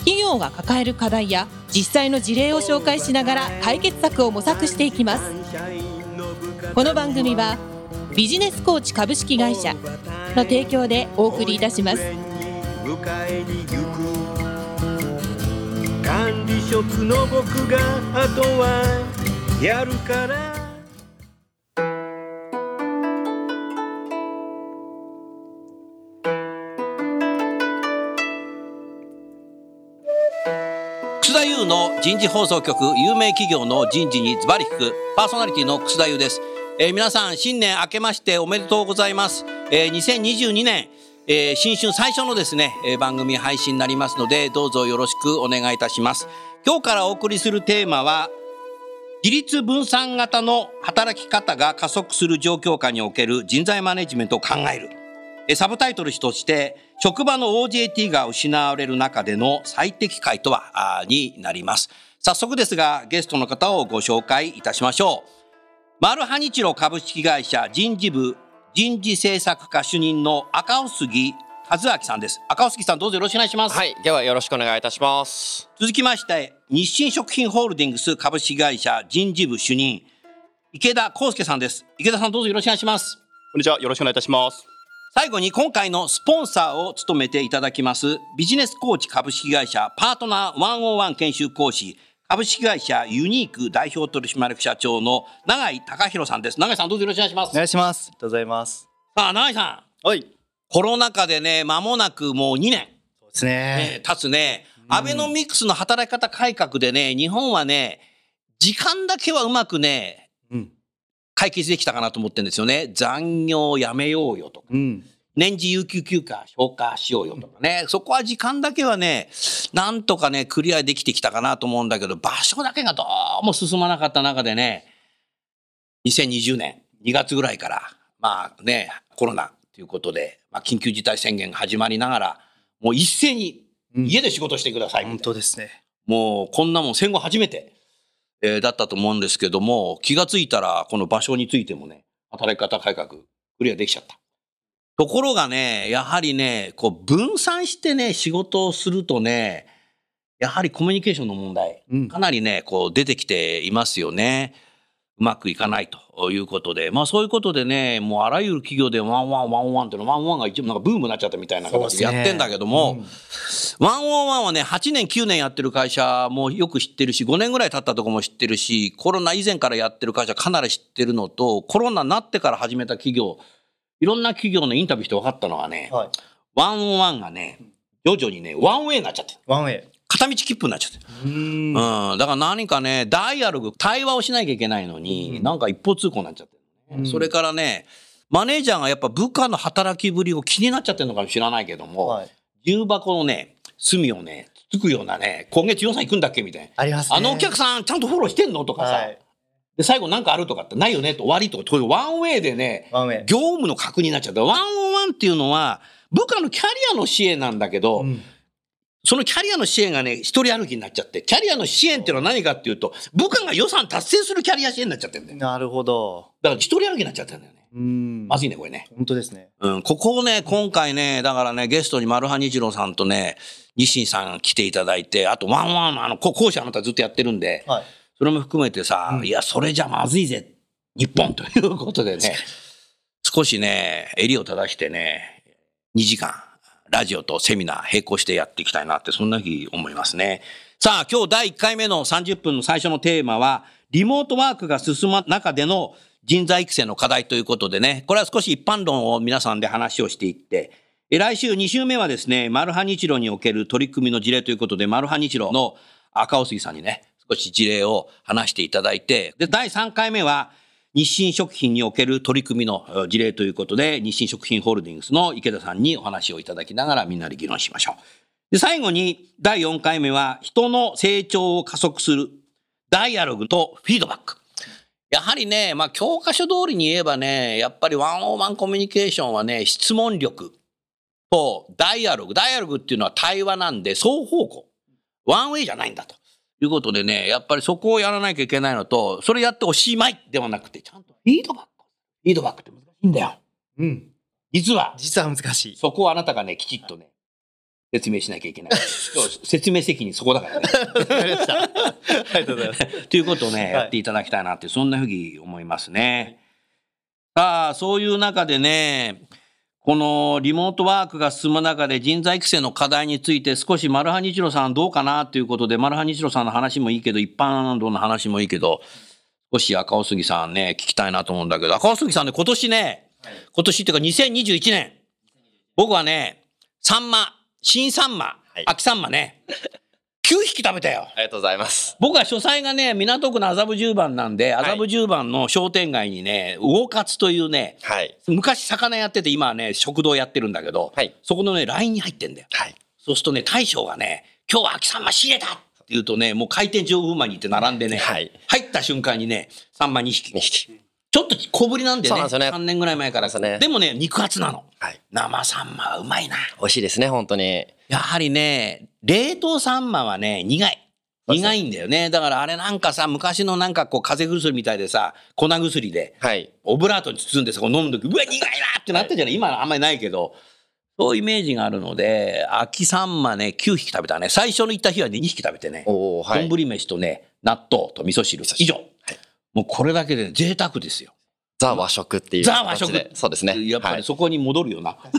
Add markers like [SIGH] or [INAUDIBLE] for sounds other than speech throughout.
企業が抱える課題や実際の事例を紹介しながら解決策を模索していきます。この番組はビジネスコーチ株式会社の提供でお送りいたします。管理職の僕があとはやるから。人事放送局有名企業の人事にズバリ聞くパーソナリティの楠田優です、えー皆さん新年明けましておめでとうございます、えー2022年、えー新春最初のですね、えー番組配信になりますのでどうぞよろしくお願いいたします。今日からお送りするテーマは自立分散型の働き方が加速する状況下における人材マネジメントを考える。えサブタイトルとして、職場の OJT が失われる中での最適解とは、になります。早速ですが、ゲストの方をご紹介いたしましょう。マルハニチロ株式会社人事部人事政策課主任の赤尾杉和明さんです。赤尾杉さんどうぞよろしくお願いします。はい、ではよろしくお願いいたします。続きまして、日清食品ホールディングス株式会社人事部主任、池田康介さんです。池田さんどうぞよろしくお願いします。こんにちは。よろしくお願いいたします。最後に今回のスポンサーを務めていただきますビジネスコーチ株式会社パートナー101研修講師株式会社ユニーク代表取締役社長の永井隆弘さんです永井さんどうぞよろしくお願いしますお願いします。ありがとうございます。さあ永井さんはい。コロナ禍でね間もなくもう2年、そうですねね。経つねアベノミクスの働き方改革でね日本はね時間だけはうまくねうん。解決できたかなと思ってるんですよね。残業やめようよとか。うん。年次有給休暇消化しようよとかね、そこは時間だけはね、なんとかね、クリアできてきたかなと思うんだけど、場所だけがどうも進まなかった中でね、2020年2月ぐらいから、まあね、コロナということで、まあ、緊急事態宣言が始まりながら、もう一斉にうん。家で仕事してくださいみ本たいな。当ですね。もうこんなもん戦後初めて、えーだったと思うんですけども、気がついたらこの場所についてもね、働き方改革、クリアできちゃった。ところがね、やはりね、こう分散してね、仕事をするとね、やはりコミュニケーションの問題、うんかなりね、こう出てきていますよね。うまくいかないということで、まあそういうことでね、もうあらゆる企業でワンオンワンワンオンワンっていうのワンオンワンが一部なんかブームになっちゃったみたいな形でやってんだけども、うんワンオンワンはね、8年、9年やってる会社もよく知ってるし、5年ぐらい経ったとこも知ってるし、コロナ以前からやってる会社かなり知ってるのと、コロナになってから始めた企業、いろんな企業のインタビューして分かったのはね、はい。ワンオンワンがね、徐々にね、ワンウェイになっちゃってる。ワンウェイ。片道切符になっちゃってる。うん。うん。だから何かね、ダイアログ、対話をしなきゃいけないのに、うんなんか一方通行になっちゃってうんそれからね、マネージャーがやっぱ部下の働きぶりを気になっちゃってるのかもしれないけども、はい。重箱のね、隅をね、つつくようなね、今月予算行くんだっけみたいな。ありますね。あのお客さんちゃんとフォローしてんのとかさ、はい。で、最後なんかあるとかってないよねと終わりとか、これワンウェイでね。業務の確認になっちゃった。ワンオンワンっていうのは、部下のキャリアの支援なんだけど、うんそのキャリアの支援がね、一人歩きになっちゃって、キャリアの支援っていうのは何かっていうと、部下が予算達成するキャリア支援になっちゃってるんだよ。なるほど。だから一人歩きになっちゃったんだよね。うん。まずいね、これね。本当ですね。うん、ここをね、今回ね、だからね、ゲストにマルハニチロさんとね、日清さん来ていただいて、あとワンワンのあの、こ講師はまたずっとやってるんで、はい。それも含めてさ、うんいや、それじゃまずいぜ、日本ということでね、少しね、襟を正してね、2時間、ラジオとセミナー並行してやっていきたいなって、そんな日思いますね。さあ、今日第1回目の30分の最初のテーマは、リモートワークが進む中での人材育成の課題ということでね、これは少し一般論を皆さんで話をしていって、来週2週目はですね、マルハニチロにおける取り組みの事例ということで、マルハニチロの赤尾杉さんにね、少し事例を話していただいて、で、第3回目は、日清食品における取り組みの事例ということで、日清食品ホールディングスの池田さんにお話をいただきながらみんなで議論しましょう。で、最後に第4回目は、人の成長を加速するダイアログとフィードバック。やはりね、まあ、教科書通りに言えばね、やっぱりワンオーワンコミュニケーションはね、質問力とダイアログ。ダイアログっていうのは対話なんで、双方向。ワンウェイじゃないんだと。いうことでね、やっぱりそこをやらなきゃいけないのと、それやっておしまいではなくて、ちゃんとフィードバック。フィードバックって難しいんだよ。うん。実は、実は難しい。そこをあなたがね、きちっとね、説明しなきゃいけない。[LAUGHS] 説明責任そこだからね。ありがとうございます。ということをね、いやっていただきたいなって、そんなふうに思いますね。さあ、そういう中でね、このリモートワークが進む中で人材育成の課題について少しマルハニチロさんどうかなということで、マルハニチロさんの話もいいけど、一般論の話もいいけど、少し赤尾杉さんね、聞きたいなと思うんだけど、赤尾杉さんね、今年ね、今年っていうか2021年、僕はね、サンマ、新サンマ、はい。秋サンマね、9匹食べたよ。ありがとうございます。僕は書斎がね、港区の麻布十番なんで、麻布十番の商店街にね、魚カツというね、はい。昔魚やってて今はね、食堂やってるんだけど、はいそこのね、LINE に入ってんだよ。はい。そうするとね、大将がね、今日は秋さんま仕入れたって言うとね、もう開店15分前に行って並んでね、はい入った瞬間にね、サンマ2匹。2匹。ちょっと小ぶりなんでね、そうなんですよね3年ぐらい前から。ですねでもね、肉厚なの。はい。生サンマはうまいな。美味しいですね、本当に。やはりね、冷凍サンマはね、苦い。苦いんだよね。だからあれなんかさ、昔のなんかこう風邪薬みたいでさ、粉薬で、はい。オブラートに包んでさ、こう飲むとき、うわ、苦いなってなったじゃない、今あんまりないけど、そういうイメージがあるので、秋サンマね、9匹食べたね。最初の行った日はね、2匹食べてね。おおはい。丼飯とね、納豆と味噌汁。以上。もうこれだけで贅沢ですよ。ザ和食っていうザ和食。そうですね。やっぱはいりそこに戻るよな。[LAUGHS]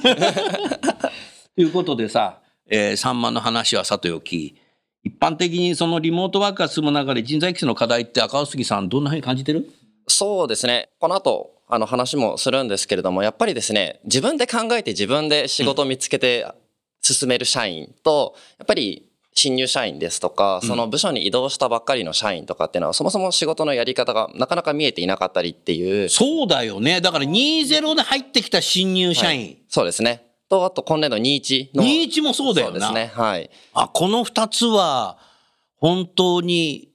ということでさ、えー、サンマの話はさておき、一般的にそのリモートワークが進む中で人材育成の課題って赤尾杉さんどんなふうに感じてる？そうですね。この後、あの話もするんですけれども、やっぱりですね、自分で考えて自分で仕事を見つけて進める社員と、やっぱり新入社員ですとか、その部署に移動したばっかりの社員とかっていうのは、そもそも仕事のやり方がなかなか見えていなかったりっていう。そうだよね。だから20で入ってきた新入社員。そうですね。と、あと今年度21の。21もそうだよな。そうですね。はい。あ、この2つは本当に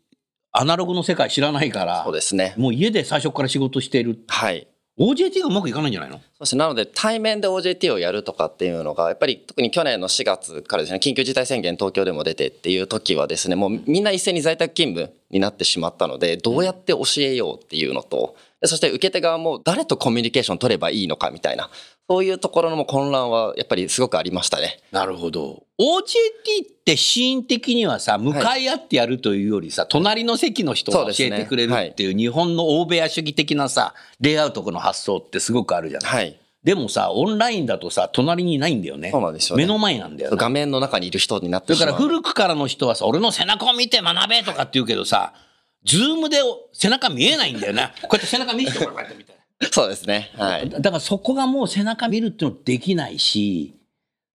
アナログの世界知らないからそう、ですね。もう家で最初から仕事している。はい。OJT がうまくいかないんじゃないの？そうです。なので、対面で OJT をやるとかっていうのが、やっぱり特に去年の4月からですね、緊急事態宣言東京でも出てっていう時はですね、もうみんな一斉に在宅勤務になってしまったので、どうやって教えようっていうのと、そして受け手側も誰とコミュニケーション取ればいいのかみたいな、そういうところの混乱はやっぱりすごくありましたね。なるほど。OJT ってシーン的にはさ、向かい合ってやるというよりさ、隣の席の人が教えてくれるっていう日本の欧米屋主義的なさ、レイアウトの発想ってすごくあるじゃない。はい。でもさ、オンラインだとさ、隣にいないんだよね。そうなんですよね目の前なんだよな画面の中にいる人になってだから。古くからの人はさ、俺の背中を見て学べとかって言うけどさ、 Zoom で背中見えないんだよな。こうやって背中見せてこうやってみたい [LAUGHS] そうですね。はい。な。だからそこがもう背中見るっていうのできないし、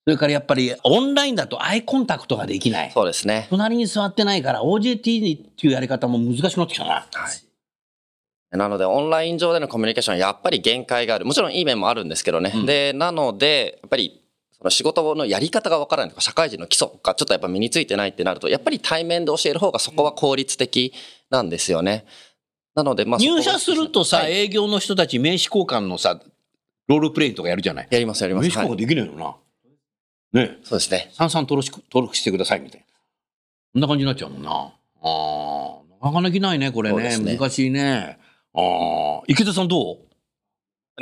それからやっぱりオンラインだとアイコンタクトができない。そうですね。隣に座ってないから OJT っていうやり方も難しくなってきたな。はい。なので、オンライン上でのコミュニケーションはやっぱり限界がある。もちろんいい面もあるんですけどね。うんで、なので、やっぱり、その仕事のやり方がわからないとか、社会人の基礎がちょっとやっぱ身についてないってなると、やっぱり対面で教える方がそこは効率的なんですよね。なので、まあ、入社するとさ、はい営業の人たち名刺交換のさ、ロールプレイとかやるじゃない？やります、やります。名刺交換はい、できないのな。ねえ。そうですね。さんさん登録し登録してくださいみたいな。こんな感じになっちゃうもんな。ああ、なかなかできないね、これね。ね難しいね。ああ、池田さんどう？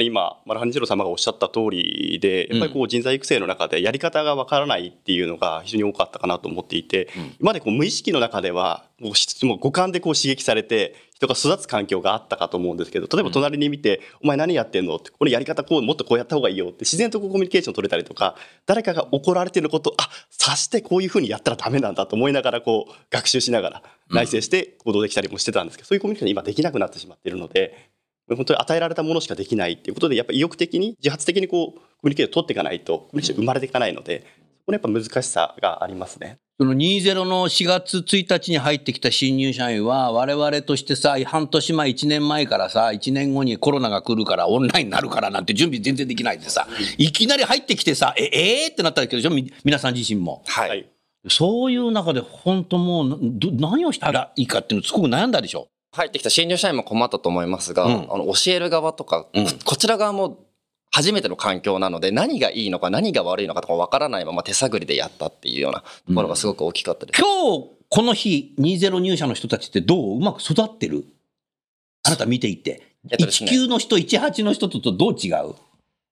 今、マルハニジロ様がおっしゃった通りで、やっぱりこう人材育成の中でやり方がわからないっていうのが非常に多かったかなと思っていて、うん。今までこう無意識の中では、もうしもう五感でこう刺激されて、人が育つ環境があったかと思うんですけど、例えば隣に見て、お前何やってんのって、これやり方こう、もっとこうやった方がいいよって、自然とこうコミュニケーション取れたりとか、誰かが怒られてること、あ、察してこういうふうにやったらダメなんだと思いながら、こう、学習しながら、内省して行動できたりもしてたんですけど、そういうコミュニケーション今できなくなってしまっているので、本当に与えられたものしかできないっていうことで、やっぱり意欲的に、自発的にこう、コミュニケーションを取っていかないと、コミュニケーション生まれていかないので、そこにやっぱ難しさがありますね。その20の4月1日に入ってきた新入社員は、我々としてさ、半年前、1年前からさ、1年後にコロナが来るから、オンラインになるからなんて準備全然できないでさ、いきなり入ってきてさ、え、えー、ってなったわけでしょ？み皆さん自身も。はい。はい。そういう中で本当もう何をしたらいいかっていうのすごく悩んだでしょ？入ってきた新入社員も困ったと思いますが、うん。あの教える側とか、うん。ここちら側も初めての環境なので何がいいのか何が悪いのかとか分からないまま手探りでやったっていうようなところがすごく大きかったです。今日、この日、20入社の人たちってどううまく育ってる？あなた見ていて。えっとですね。19の人、18の人ととどう違う？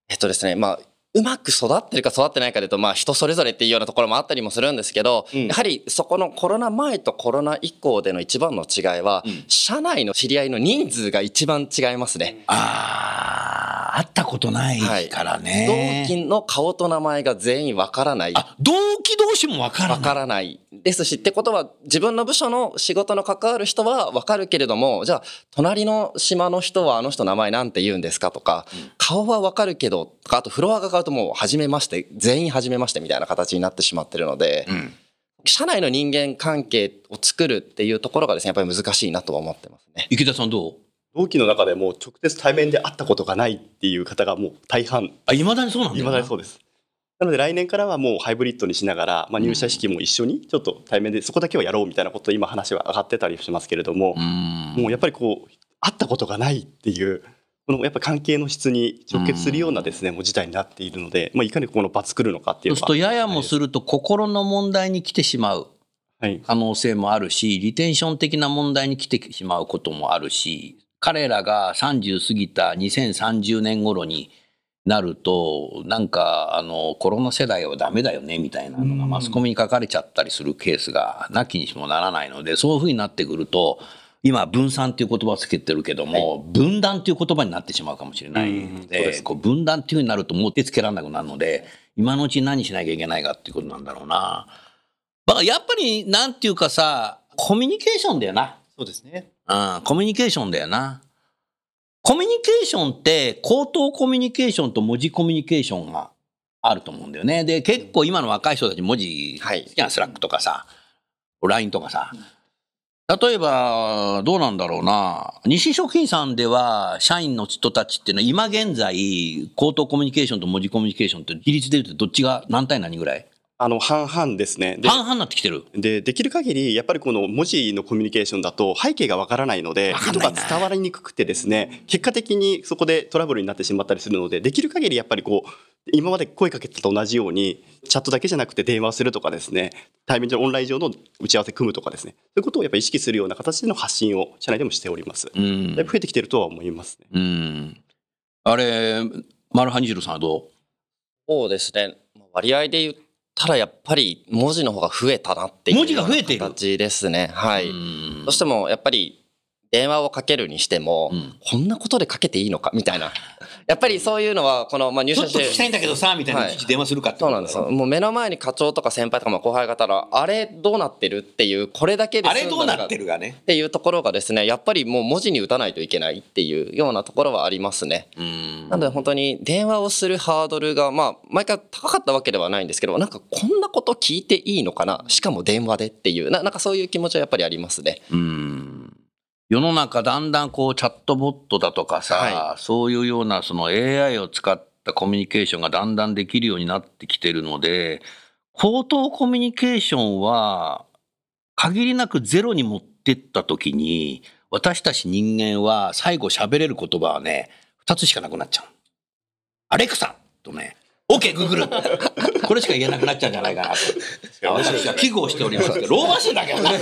えっとですね、まあ、うまく育ってるか育ってないかでいうと、まあ人それぞれっていうようなところもあったりもするんですけど、うん。やはりそこのコロナ前とコロナ以降での一番の違いは、うん。社内の知り合いの人数が一番違いますね。ああ、会ったことないからね。同期の顔と名前が全員わからない。あ、同期同士もわからわない。からないですし、ってことは自分の部署の仕事の関わる人はわかるけれども、じゃあ隣の島の人はあの人名前なんて言うんですかとか、顔はわかるけど、とかあとフロアが変わるともう初めまして、全員初めましてみたいな形になってしまってるので、うん社内の人間関係を作るっていうところがですね、やっぱり難しいなとは思ってますね。池田さんどう？同期の中でも直接対面で会ったことがないっていう方がもう大半。あ、いまだにそうなんだいまだにそうです。なので来年からはもうハイブリッドにしながら、まあ、入社式も一緒にちょっと対面でそこだけはやろうみたいなこと今話は上がってたりしますけれどもう、ん。もうやっぱりこう会ったことがないっていうこのやっぱ関係の質に直結するようなですねもう事態になっているので、まあ、いかにこの場作るのかっていうそうすると、ややもすると心の問題に来てしまうはい。可能性もあるし、リテンション的な問題に来てしまうこともあるし、彼らが30過ぎた2030年頃になると、なんか、あの、コロナ世代はダメだよね、みたいなのがマスコミに書かれちゃったりするケースがなきにしもならないので、そういうふうになってくると、今、分散っていう言葉をつけてるけども、分断っていう言葉になってしまうかもしれないので、分断っていうふうになるともう手つけられなくなるので、今のうちに何しなきゃいけないかっていうことなんだろうな。やっぱり、なんていうかさ、コミュニケーションだよな。そうですね。うん、コミュニケーションだよな。コミュニケーションって、口頭コミュニケーションと文字コミュニケーションがあると思うんだよね。で、結構今の若い人たち文字好きなはい Slack とかさ、LINE とかさ。例えば、どうなんだろうな。西食品さんでは、社員の人たちっていうのは、今現在、口頭コミュニケーションと文字コミュニケーションって比率で言うとどっちが何対何ぐらい？あの半々ですね。で半々になってきてる。でできる限りやっぱりこの文字のコミュニケーションだと背景がわからないので意図が伝わりにくくてですね結果的にそこでトラブルになってしまったりするのでできる限りやっぱりこう今まで声かけてたと同じようにチャットだけじゃなくて電話をするとかですね対面上オンライン上の打ち合わせ組むとかですねそういうことをやっぱり意識するような形での発信を社内でもしております。うんだいぶ増えてきてるとは思いますね。うん。あれ、マルハニジルさんはどう？そうですね。割合で言ったらやっぱり文字の方が増えたなっていう文字が増えている形ですね。はい。うんどうしてもやっぱり電話をかけるにしても、うんこんなことでかけていいのか？みたいな。[LAUGHS] やっぱりそういうのは、この、まあ、入ちょ社して。っと聞きたいんだけどさ、みたいな、電話するかってそうなんですよ。もう目の前に課長とか先輩とかまあ後輩がいたら、あれどうなってるっていう、これだけであれどうなるってるがね。っていうところがですね、やっぱりもう文字に打たないといけないっていうようなところはありますね。うんなので本当に電話をするハードルが、まあ、毎回高かったわけではないんですけど、なんかこんなこと聞いていいのかな？しかも電話でっていう、ななんかそういう気持ちはやっぱりありますね。うん世の中だんだんこうチャットボットだとかさ、はそういうようなその AI を使ったコミュニケーションがだんだんできるようになってきてるので口頭コミュニケーションは限りなくゼロに持ってった時に私たち人間は最後喋れる言葉はね2つしかなくなっちゃう。アレクサとね OK グーグル。これしか言えなくなっちゃうんじゃないかなと。私は危惧をしておりますけど老婆心だけどね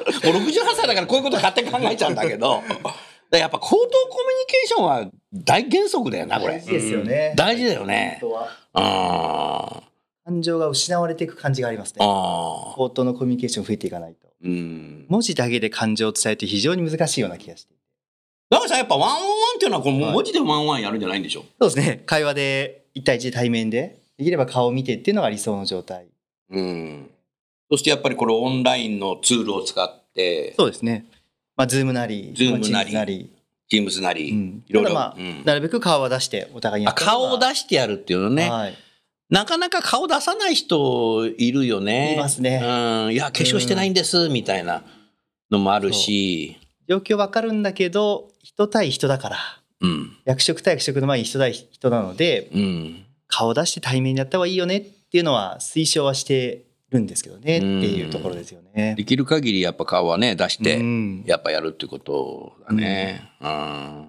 もう68歳だからこういうこと勝手に考えちゃうんだけどやっぱ口頭コミュニケーションは大原則だよなこれ大事ですよね。大事だよねあ感情が失われていく感じがありますあね。口頭のコミュニケーション増えていかないと。うん文字だけで感情を伝えて非常に難しいような気がして。だからさやっぱワンオンワンっていうのはこうはい文字でワンオンワンやるんじゃないんでしょ？そうですね。会話で1対1で対面で、できれば顔を見てっていうのが理想の状態。うんそしてやっぱりこれオンラインのツールを使ってそうですね。まあ、 Zoom なり、まあ Teams なりなり。Teams なり、うんいろいろ、まあうんなるべく顔を出してお互いに顔を出してやるっていうのね、はい。なかなか顔出さない人いるよね。いますねうん。いや、化粧してないんです、みたいなのもあるし。状況わかるんだけど、人対人だから、うん。役職対役職の前に人対人なので、うん。顔を出して対面にやった方がいいよねっていうのは推奨はしてるんですけどねっていうところですよね。できる限りやっぱ顔はね出して、うんやっぱやるっていうことだね。うん。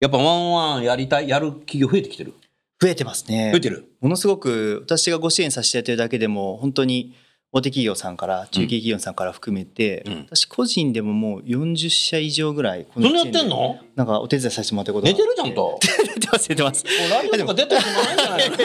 やっぱワンワンやりたい、やる企業増えてきてる？増えてますね増え。てる？ものすごく私がご支援させていただいてるだけでも本当に大手企業さんから中計企業さんから含めて、うん私個人でももう40社以上ぐらいこそんなやってんの？なんかお手伝いさせてもらったことが寝てるじゃんと？[LAUGHS] 出てます出てますラジオとか出てるじゃない？の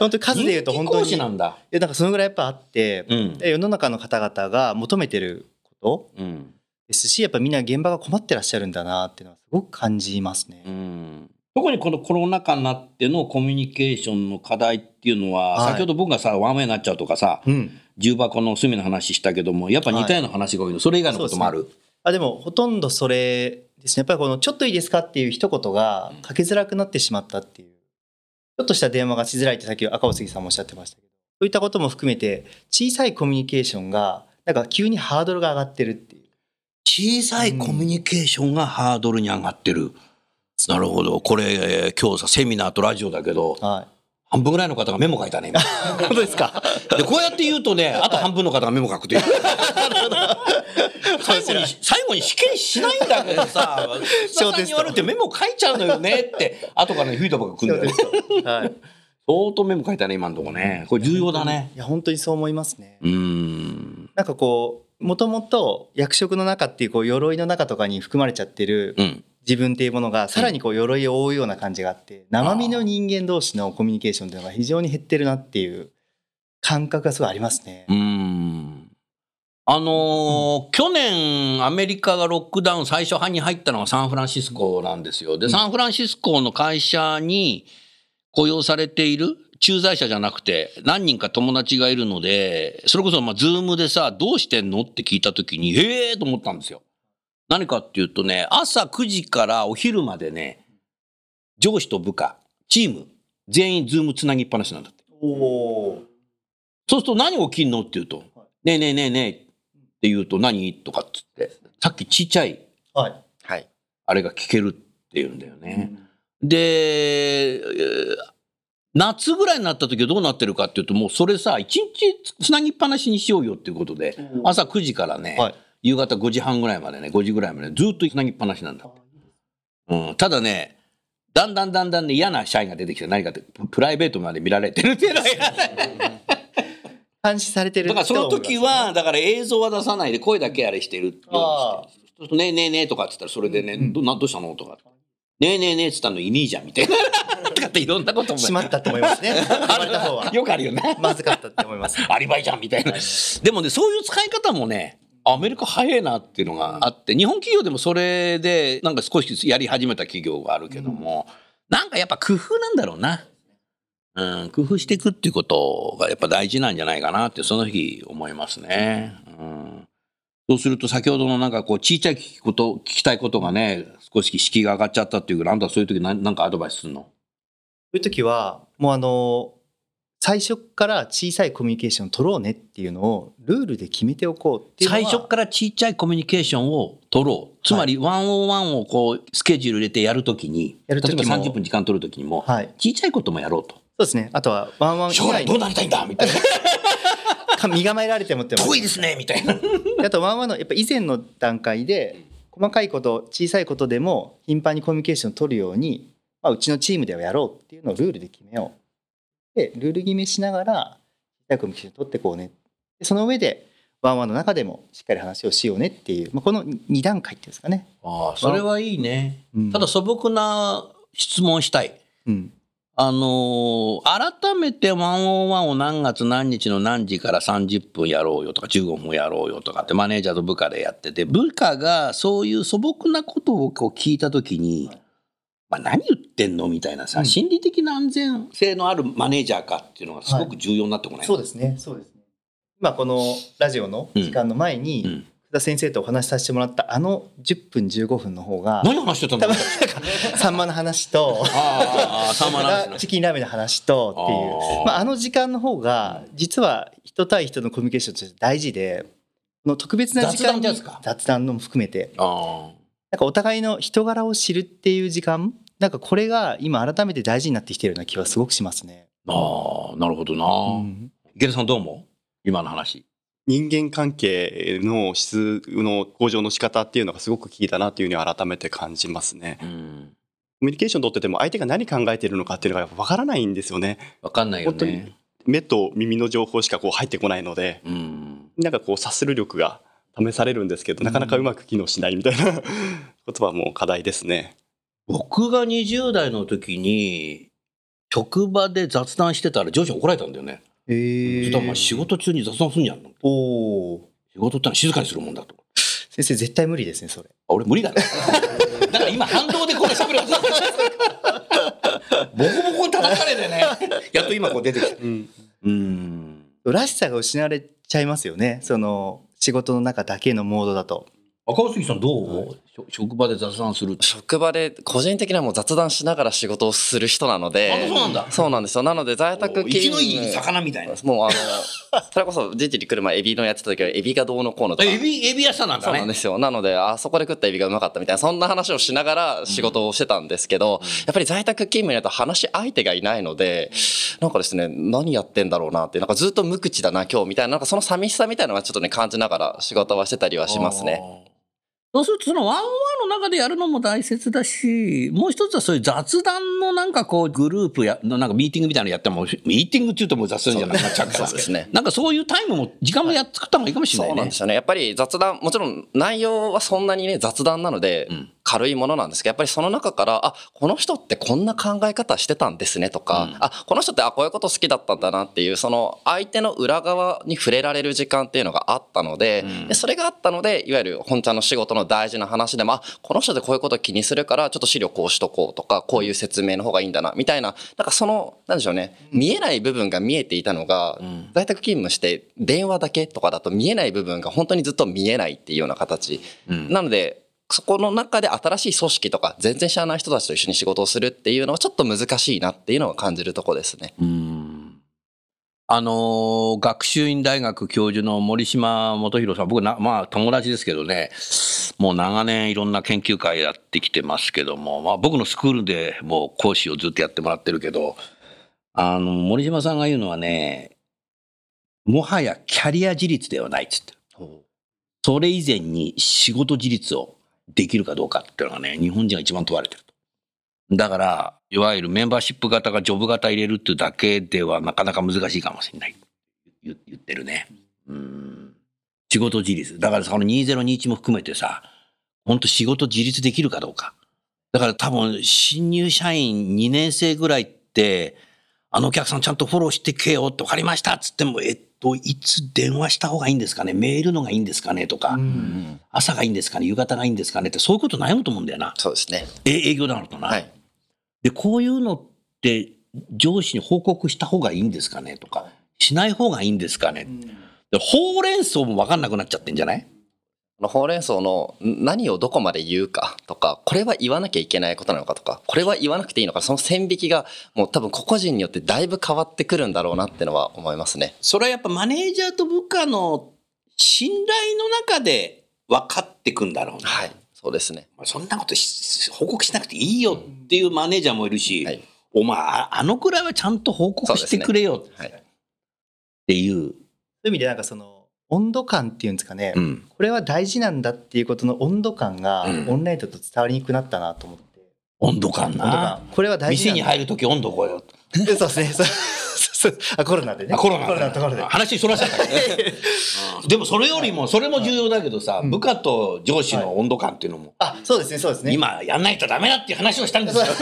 本当に数で言うと本当に師なんだ。いやなんかそのぐらいやっぱあって、うん。で世の中の方々が求めてることうん。ですしやっぱみんな現場が困ってらっしゃるんだなっていうのはすごく感じますね。うん特にこのコロナ禍になってのコミュニケーションの課題っていうのは、はい。先ほど僕がさワンウェイになっちゃうとかさうん、重箱の隅の話したけどもやっぱ似たような話が多いの、それ以外のこともある？あでもほとんどそれですね。やっぱりこの「ちょっといいですか?」っていう一言がかけづらくなってしまったっていうちょっとした電話がしづらいってさっき赤尾杉さんもおっしゃってましたけどそういったことも含めて小さいコミュニケーションがなんか急にハードルが上がってるっていう。小さいコミュニケーションがハードルに上がってる。なるほど。これ、えー今日さ、セミナーとラジオだけど、はい半分ぐらいの方がメモ書いたね、今。[LAUGHS] 本当ですか？で、こうやって言うとね、あと半分の方がメモ書くという。[LAUGHS] 最後に、最後に試験しないんだけどさ、小テストさんに言われてメモ書いちゃうのよねって、後からね、フィードバック来るんだよね。はい相当メモ書いたね、今のとこね。これ重要だね。いや本当にそう思いますねうーん。なんかこうもともと役職の中っていうこう鎧の中とかに含まれちゃってるうん。自分っていうものがさらにこう鎧を覆うような感じがあって生身の人間同士のコミュニケーションっていうのが非常に減ってるなっていう感覚がすごいありますねう。ーん。あのー去年アメリカがロックダウン最初派に入ったのがサンフランシスコなんですよ。で、サンフランシスコの会社に雇用されている駐在者じゃなくて何人か友達がいるので、それこそまあ Zoom でさ、どうしてんのって聞いた時に、ええーと思ったんですよ。何かっていうとね、朝9時からお昼までね、上司と部下、チーム、全員 Zoom つなぎっぱなしなんだって。そうすると何起きんのって言うと、ねえねえねえねえって言うと何？とかっつって、さっきちっちゃいはい。はい。あれが聞けるって言うんだよね。で、えー夏ぐらいになった時はどうなってるかっていうと、もうそれさ、一日つなぎっぱなしにしようよっていうことで、朝9時からね、はい夕方5時半ぐらいまでね、5時ぐらいまでずっとつなぎっぱなしなんだ。うん、ただね、だんだんだんだんね、嫌な社員が出てきて、何かって、ププライベートまで見られてるっていうのが嫌だ監視されてるだからその時は、だから映像は出さないで声だけあれしてるようにしてる。あそうするとねえねえねえとかって言ったらそれでね、どなどうしたのとか。ねえねえねえって言ったのいねえじゃんみたいな。とかっていろんなことも。しまったと思いますね。[LAUGHS] 生まれた方は。よくあるよね。まずかったって思います。[LAUGHS] アリバイじゃんみたいな。でもね、そういう使い方もね、アメリカ早いなっていうのがあって、日本企業でもそれでなんか少しずつやり始めた企業があるけども、なんかやっぱ工夫なんだろうな。うん、工夫していくっていうことがやっぱ大事なんじゃないかなってその日思いますね。うん、そうすると先ほどのなんかこう小さい聞きこと聞きたいことがね少し敷居が上がっちゃったっていうあんたはそういう時何なんかアドバイスするの？そういう時は、もうあの、最初から小さいコミュニケーションを取ろうねっていうのをルールで決めておこうっていう最初からちっちゃいコミュニケーションを取ろう。つまり、ワンオンワンをこう、スケジュール入れてやるときに、やる時も例えば30分時間取るときにも、はい。ちっちゃいこともやろうと。そうですね。あとは、ワンワン以将来どうなりたいんだみたいな。か身構えられてもっても。遠いですねみたいな。あとワンワンのやっぱ以前の段階で細かいこと小さいことでも頻繁にコミュニケーションを取るように、まあ、うちのチームではやろうっていうのをルールで決めようでルール決めしながら小さいコミュニケーションを取っていこうね。でその上でワンワンの中でもしっかり話をしようねっていう、まあ、この2段階っていうんですかね、ああ、それはいいね。うん。ただ素朴な質問したい。うん、あのー改めてワンオンワンを何月何日の何時から30分やろうよとか15分やろうよとかってマネージャーと部下でやってて部下がそういう素朴なことをこう聞いた時に、まあ、何言ってんのみたいなさ、うん。心理的な安全性のあるマネージャーかっていうのがすごく重要になってこない、そうですねそうですね。今このラジオの時間の前に、うん。福田先生とお話しさせてもらったあの10分15分の方が何話してたんだ？サンマの話と [LAUGHS] チキンラーメンの話とっていう。あー。まあ、あの時間の方が実は人対人のコミュニケーションとして大事でこの特別な時間に雑談のも含めて。あなんかお互いの人柄を知るっていう時間なんかこれが今改めて大事になってきてるような気はすごくしますね。あああなるほどな、うん池田さんどう思今の話。人間関係の質の向上の仕方っていうのがすごくキーだなっていうふうに改めて感じますね。うん。コミュニケーション取ってても相手が何考えてるのかっていうのがわからないんですよね。わかんないよ本当にね。目と耳の情報しかこう入ってこないので、うん。なんかこう察する力が試されるんですけど、なかなかうまく機能しないみたいな [LAUGHS] ことはもう課題ですね。僕が20代の時に、職場で雑談してたら上司に怒られたんだよね。へえそしたらお前仕事中に雑談すんじゃんの。おお仕事ってのは静かにするもんだと。先生絶対無理ですねそれあ俺無理だね。[LAUGHS] だから今反動でこれ喋る。[LAUGHS] ボコボコに叩かれてね。やっと今こう出てきた。うんうん。らしさが失われちゃいますよねその仕事の中だけのモードだと。赤杉さんどう、しょ職場で雑談する。職場で個人的にはもう雑談しながら仕事をする人なので。あそうなんだ。そうなんですよ。なので在宅勤生きの務いい魚みたいな。もうあのそれこそ人事に来る前エビのやってた時はエビがどうのこうのとか。エビ、エビ屋さんなんだね。そうなんですよ。なので、あそこで食ったエビがうまかったみたいな、そんな話をしながら仕事をしてたんですけど、やっぱり在宅勤務になると話し相手がいないので、なんかですね、何やってんだろうなって、なんかずっと無口だな、今日みたいな、なんかその寂しさみたいなのはちょっとね、感じながら仕事はしてたりはしますね。そうするとそのワンワンの中でやるのも大切だし、もう一つはそういう雑談のなんかこうグループや、のなんかミーティングみたいなのやっても、ミーティングって言うともう雑談じゃなくなっちゃうから。そうですねなんかそういうタイムも、時間もやっ作った方がいいかもしれないね。そうなんですよね。やっぱり雑談、もちろん内容はそんなにね、雑談なのでうん、軽いものなんですけど、やっぱりその中から、あ、この人ってこんな考え方してたんですねとか、うん。あ、この人ってあ、こういうこと好きだったんだなっていう、その相手の裏側に触れられる時間っていうのがあったので、うん。でそれがあったので、いわゆる本ちゃんの仕事の大事な話でも、あ、この人ってこういうこと気にするから、ちょっと資料こうしとこうとか、こういう説明の方がいいんだな、みたいな、なんかその、なんでしょうね、見えない部分が見えていたのが、ん。在宅勤務して電話だけとかだと見えない部分が本当にずっと見えないっていうような形。うん。なので、そこの中で新しい組織とか全然知らない人たちと一緒に仕事をするっていうのはちょっと難しいなっていうのは感じるとこですね。うん。あのー学習院大学教授の森島元弘さん、僕な、まあ友達ですけどね、もう長年いろんな研究会やってきてますけども、まあ僕のスクールでもう講師をずっとやってもらってるけど、あの、森島さんが言うのはね、もはやキャリア自立ではないっつって。それ以前に仕事自立をできるかどうかっていうのがね、日本人が一番問われてると。だから、いわゆるメンバーシップ型がジョブ型入れるっていうだけではなかなか難しいかもしれない。言ってるね。うん。仕事自立。だからその2021も含めてさ、本当仕事自立できるかどうか。だから多分新入社員2年生ぐらいって、あのお客さんちゃんとフォローしてけよって分かりましたっつっても、えっと、いつ電話した方がいいんですかね？メールのがいいんですかね？とか、朝がいいんですかね？夕方がいいんですかね？って、そういうこと悩むと思うんだよな。そうですね。え営業だろうとな。はい。で、こういうのって上司に報告した方がいいんですかね？とか、しない方がいいんですかね？でほうれん草も分かんなくなっちゃってんじゃない？ほうれん草のん何をどこまで言うかとか、これは言わなきゃいけないことなのかとか、これは言わなくていいのか、その線引きがもう多分個々人によってだいぶ変わってくるんだろうなってのは思いますね。それはやっぱマネージャーと部下の信頼の中で分かってくんだろうな。はい。そうですね。まあそんなことし報告しなくていいよっていうマネージャーもいるし、はいお前ああのくらいはちゃんと報告してくれよっはい。ていう。そういう意味でなんかその温度感っていうんですかね、うん。これは大事なんだっていうことの温度感がうん。オンラインだと伝わりにくくなったなと思って、温度感な。感。これは大事店に入るとき温度超えよ。う。[LAUGHS] そうですね。あコロナでね。あコロナコロナのところで。話そらしちゃったけどね [LAUGHS] うん。でもそれよりもそれも重要だけどさ、部下と上司の温度感っていうのも、あそうですねそうですね。今やんないとダメだっていう話をしたんですよ。あり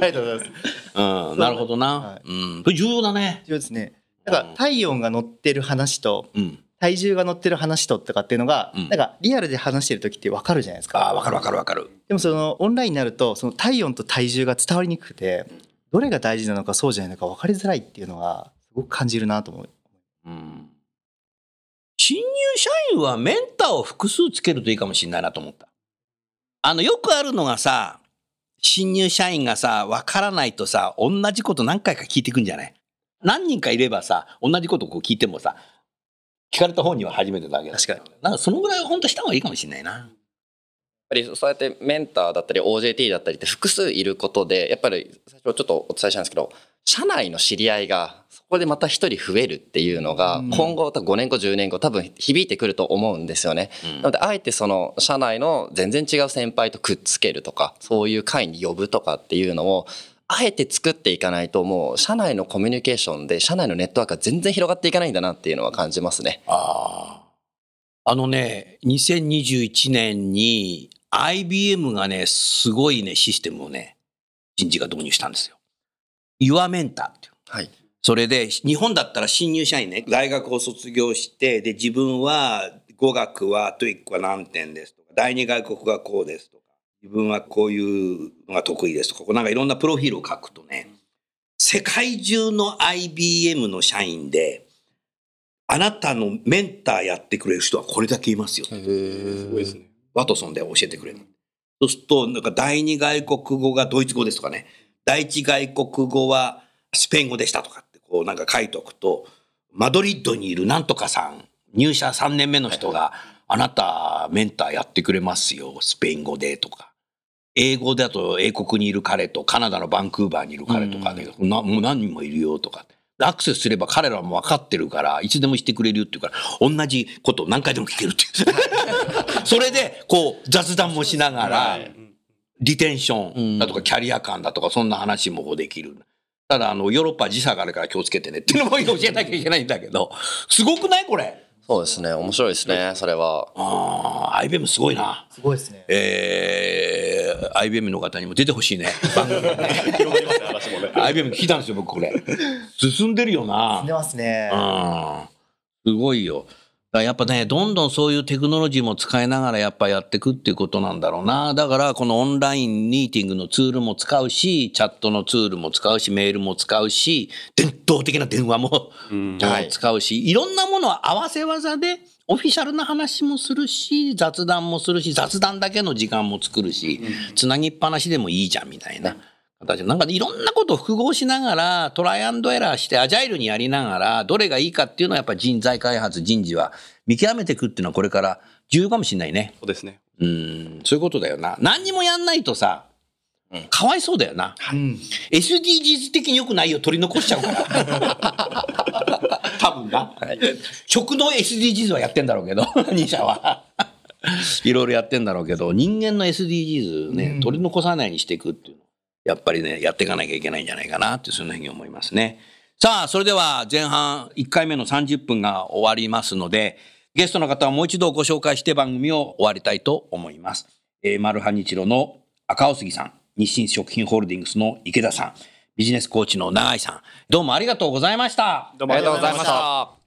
がとう。ございますうん、なるほどな、はうん、重要だね。重要ですねだから体温が乗ってる話とうん、体重が乗ってる話ととかっていうのが、うん。なんかリアルで話してる時って分かるじゃないですか。あ分かる分かる分かる。でもそのオンラインになるとその体温と体重が伝わりにくくてどれが大事なのかそうじゃないのか分かりづらいっていうのがすごく感じるなと思う。うん。新入社員はメンターを複数つけるといいかもしれないなと思った。あの、よくあるのがさ、新入社員がさ、わからないとさ、同じこと何回か聞いてくんじゃない？何人かいればさ、同じことこう聞いてもさ、聞かれた方には初めてだけだ確かに。なんかそのぐらいは本当した方がいいかもしれないな。やっぱりそうやってメンターだったり OJT だったりって複数いることでやっぱり最初ちょっとお伝えしたんですけど社内の知り合いがこでまた一人増えるっていうのが、今後、多分5年後、10年後、多分響いてくると思うんですよね。なので、あえてその、社内の全然違う先輩とくっつけるとか、そういう会に呼ぶとかっていうのを、あえて作っていかないと、もう、社内のコミュニケーションで、社内のネットワークが全然広がっていかないんだなっていうのは感じますね。ああ。あのね、2021年に IBM がね、すごいね、システムをね、人事が導入したんですよ。Your Mentor っていう。はい。それで、日本だったら新入社員ね、大学を卒業して、で、自分は語学は、 TOEIC は何点ですとか、第二外国語はこうですとか、自分はこういうのが得意ですとか、こうなんかいろんなプロフィールを書くとね、世界中の IBM の社員で、あなたのメンターやってくれる人はこれだけいますよ。すごいですね。ワトソンで教えてくれる。そうすると、なんか第二外国語がドイツ語ですとかね、第一外国語はスペイン語でしたとかって、こうなんか書いておくと、マドリッドにいるなんとかさん、入社3年目の人が、あなたメンターやってくれますよ、スペイン語でとか。英語だと英国にいる彼とカナダのバンクーバーにいる彼とかで、なもう何人もいるよとか。アクセスすれば彼らも分かってるから、いつでもしてくれるよって言うから、同じことを何回でも聞けるっていう。[LAUGHS] それで、こう、雑談もしながら、リテンションだとかキャリア感だとか、そんな話もできる。ただ、あの、ヨーロッパは時差があるから気をつけてねっていうのも [LAUGHS] 教えなきゃいけないんだけど、すごくないこれ？そうですね。面白いですね。それは。ああ、IBM すごいな。すごいですね。えー、IBM の方にも出てほしいね。[LAUGHS] 番組にね広がりますね、話もね。IBM 聞いたんですよ、僕これ。進んでるよな。出ますね。うん。すごいよ。やっぱね、どんどんそういうテクノロジーも使いながらやっぱやっていくっていうことなんだろうな。だからこのオンラインミーティングのツールも使うし、チャットのツールも使うし、メールも使うし、伝統的な電話も、はい。使うし、いろんなものを合わせ技で、オフィシャルな話もするし、雑談もするし、雑談だけの時間も作るし、つなぎっぱなしでもいいじゃんみたいな。形なんかいろんなことを複合しながら、トライアンドエラーしてアジャイルにやりながら、どれがいいかっていうのはやっぱり人材開発、人事は見極めていくっていうのはこれから重要かもしれないね。そうですね。うん、そういうことだよな。何にもやんないとさ、かわいそうだよな。うん。SDGs 的に良くないよ、取り残しちゃうから。[LAUGHS] 多分な。食の SDGs はやってんだろうけど、[LAUGHS] 2社は。[LAUGHS] いろいろやってんだろうけど、人間の SDGs ね、取り残さないにしていくっていうの。やっぱりね、やっていかなきゃいけないんじゃないかなって、そんなふうに思いますね。さあ、それでは前半1回目の30分が終わりますので、ゲストの方をもう一度ご紹介して番組を終わりたいと思います。えー、マルハニチロの赤尾杉さん、日清食品ホールディングスの池田さん、ビジネスコーチの永井さん、どうもありがとうございました。どうもありがとうございました。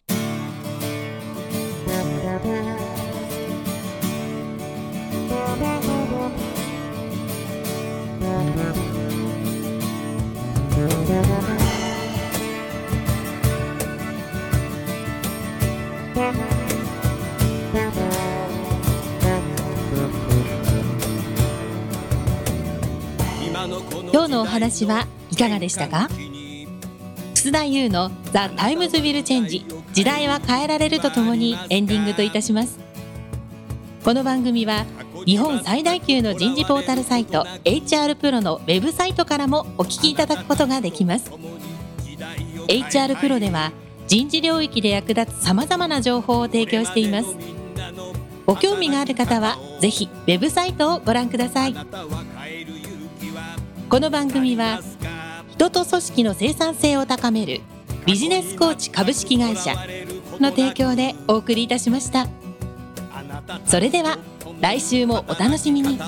今日のお話はいかがでしたか？楠田祐の「 The Times Will Change 時代は変えられる」とともにエンディングといたします。この番組は日本最大級の人事ポータルサイト HR プロのウェブサイトからもお聞きいただくことができます。HR プロでは人事領域で役立つさまざまな情報を提供しています。ご興味がある方はぜひウェブサイトをご覧ください。この番組は人と組織の生産性を高めるビジネスコーチ株式会社の提供でお送りいたしました。それでは来週もお楽しみに。